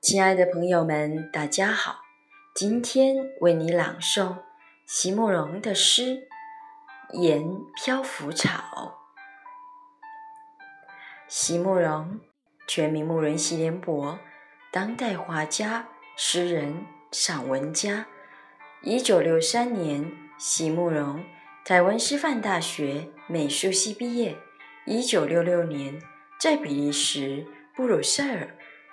亲爱的朋友们，大家好！今天为你朗诵席慕容的诗《言漂浮草》。席慕容，全名慕容席联博，当代画家、诗人、散文家。一九六三年，席慕容台湾师范大学美术系毕业。一九六六年，在比利时布鲁塞尔。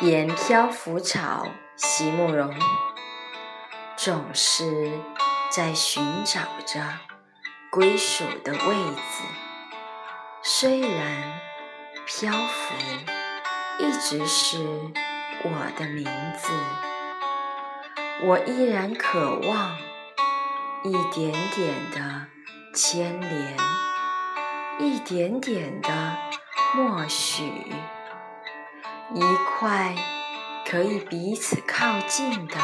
沿漂浮草，席慕容，总是在寻找着归属的位置。虽然漂浮一直是我的名字，我依然渴望一点点的牵连，一点点的默许。一块可以彼此靠近的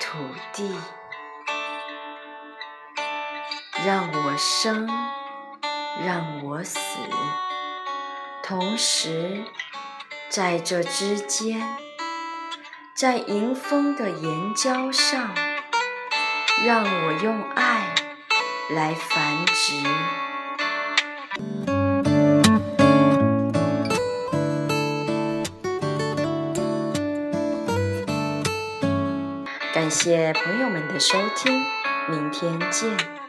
土地，让我生，让我死，同时在这之间，在迎风的岩礁上，让我用爱来繁殖。感谢朋友们的收听，明天见。